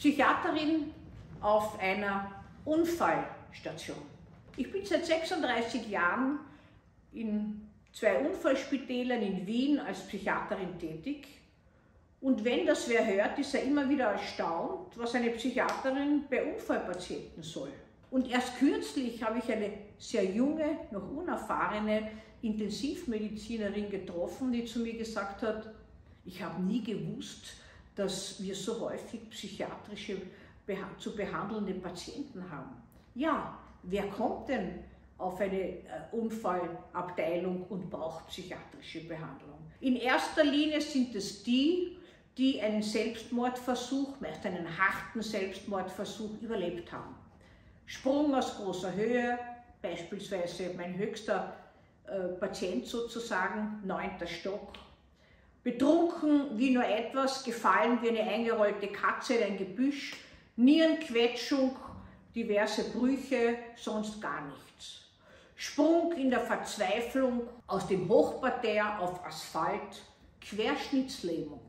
Psychiaterin auf einer Unfallstation. Ich bin seit 36 Jahren in zwei Unfallspitälern in Wien als Psychiaterin tätig. Und wenn das wer hört, ist er immer wieder erstaunt, was eine Psychiaterin bei Unfallpatienten soll. Und erst kürzlich habe ich eine sehr junge, noch unerfahrene Intensivmedizinerin getroffen, die zu mir gesagt hat, ich habe nie gewusst, dass wir so häufig psychiatrische zu behandelnde Patienten haben. Ja, wer kommt denn auf eine äh, Unfallabteilung und braucht psychiatrische Behandlung? In erster Linie sind es die, die einen Selbstmordversuch, meist einen harten Selbstmordversuch überlebt haben. Sprung aus großer Höhe, beispielsweise mein höchster äh, Patient sozusagen, neunter Stock, betrunken wie nur etwas, gefallen wie eine eingerollte Katze in ein Gebüsch, Nierenquetschung, diverse Brüche, sonst gar nichts. Sprung in der Verzweiflung aus dem Hochparterre auf Asphalt, Querschnittslähmung.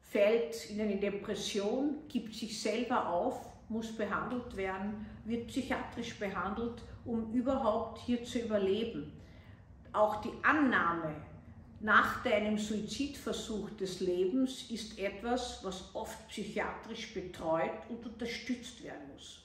Fällt in eine Depression, gibt sich selber auf, muss behandelt werden, wird psychiatrisch behandelt, um überhaupt hier zu überleben. Auch die Annahme nach deinem Suizidversuch des Lebens ist etwas, was oft psychiatrisch betreut und unterstützt werden muss.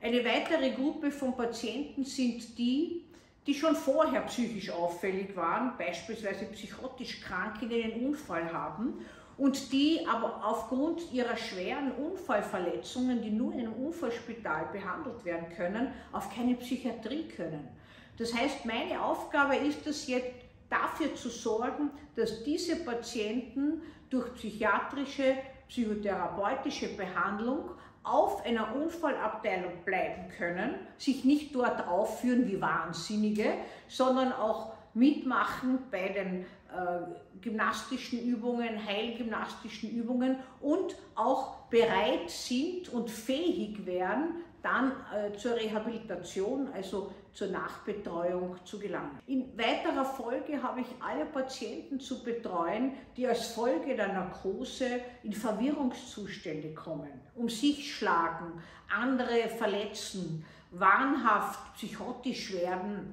Eine weitere Gruppe von Patienten sind die, die schon vorher psychisch auffällig waren, beispielsweise psychotisch krank, die einen Unfall haben und die aber aufgrund ihrer schweren Unfallverletzungen, die nur in einem Unfallspital behandelt werden können, auf keine Psychiatrie können. Das heißt, meine Aufgabe ist es jetzt, dafür zu sorgen, dass diese Patienten durch psychiatrische, psychotherapeutische Behandlung auf einer Unfallabteilung bleiben können, sich nicht dort aufführen wie Wahnsinnige, sondern auch mitmachen bei den äh, gymnastischen Übungen, heilgymnastischen Übungen und auch bereit sind und fähig werden, dann äh, zur Rehabilitation, also zur Nachbetreuung zu gelangen. In weiterer Folge habe ich alle Patienten zu betreuen, die als Folge der Narkose in Verwirrungszustände kommen, um sich schlagen, andere verletzen, wahnhaft psychotisch werden,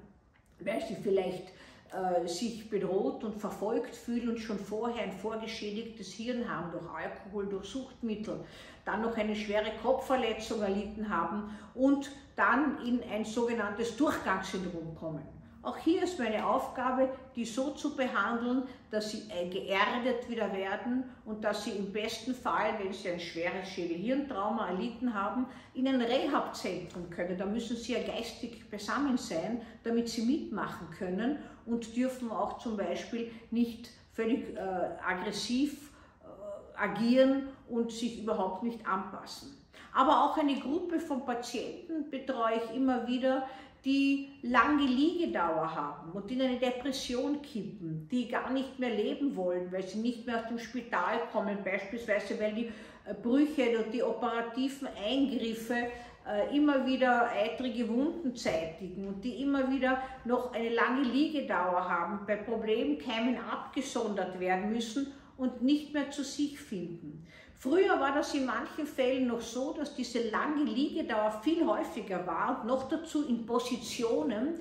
weil sie vielleicht äh, sich bedroht und verfolgt fühlen und schon vorher ein vorgeschädigtes Hirn haben durch Alkohol, durch Suchtmittel, dann noch eine schwere Kopfverletzung erlitten haben und dann in ein sogenanntes Durchgangssyndrom kommen. Auch hier ist meine Aufgabe, die so zu behandeln, dass sie geerdet wieder werden und dass sie im besten Fall, wenn sie ein schweres Schädel-Hirntrauma erlitten haben, in ein Rehabzentrum können. Da müssen sie ja geistig besammen sein, damit sie mitmachen können und dürfen auch zum Beispiel nicht völlig äh, aggressiv äh, agieren und sich überhaupt nicht anpassen. Aber auch eine Gruppe von Patienten betreue ich immer wieder, die lange Liegedauer haben und in eine Depression kippen, die gar nicht mehr leben wollen, weil sie nicht mehr aus dem Spital kommen, beispielsweise weil die äh, Brüche oder die operativen Eingriffe äh, immer wieder eitrige Wunden zeitigen und die immer wieder noch eine lange Liegedauer haben, bei Problemkeimen abgesondert werden müssen und nicht mehr zu sich finden. Früher war das in manchen Fällen noch so, dass diese lange Liegedauer viel häufiger war und noch dazu in Positionen,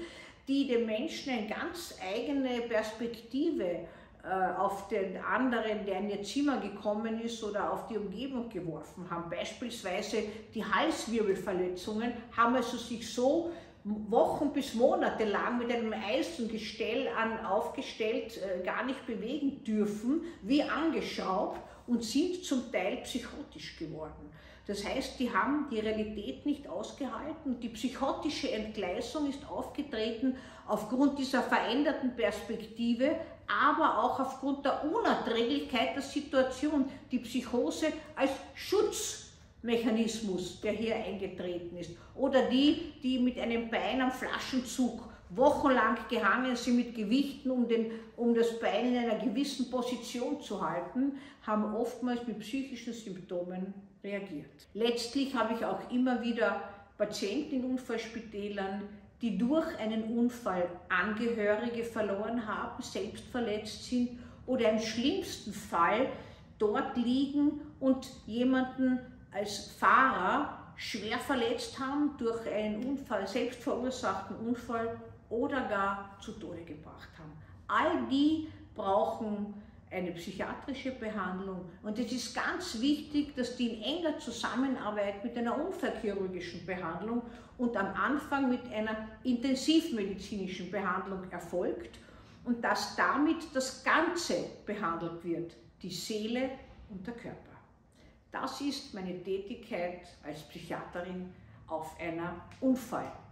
die dem Menschen eine ganz eigene Perspektive äh, auf den anderen, der in ihr Zimmer gekommen ist oder auf die Umgebung geworfen haben. Beispielsweise die Halswirbelverletzungen haben also sich so Wochen bis Monate lang mit einem Eisengestell an, aufgestellt, äh, gar nicht bewegen dürfen, wie angeschraubt und sind zum Teil psychotisch geworden. Das heißt, die haben die Realität nicht ausgehalten. Die psychotische Entgleisung ist aufgetreten aufgrund dieser veränderten Perspektive, aber auch aufgrund der Unerträglichkeit der Situation. Die Psychose als Schutzmechanismus, der hier eingetreten ist. Oder die, die mit einem Bein am Flaschenzug wochenlang gehangen sind mit Gewichten, um, den, um das Bein in einer gewissen Position zu halten, haben oftmals mit psychischen Symptomen reagiert. Letztlich habe ich auch immer wieder Patienten in Unfallspitälern, die durch einen Unfall Angehörige verloren haben, selbst verletzt sind oder im schlimmsten Fall dort liegen und jemanden als Fahrer schwer verletzt haben durch einen Unfall, selbst verursachten Unfall oder gar zu Tode gebracht haben. All die brauchen eine psychiatrische Behandlung und es ist ganz wichtig, dass die in enger Zusammenarbeit mit einer unfallchirurgischen Behandlung und am Anfang mit einer intensivmedizinischen Behandlung erfolgt und dass damit das Ganze behandelt wird, die Seele und der Körper. Das ist meine Tätigkeit als Psychiaterin auf einer Unfallklinik.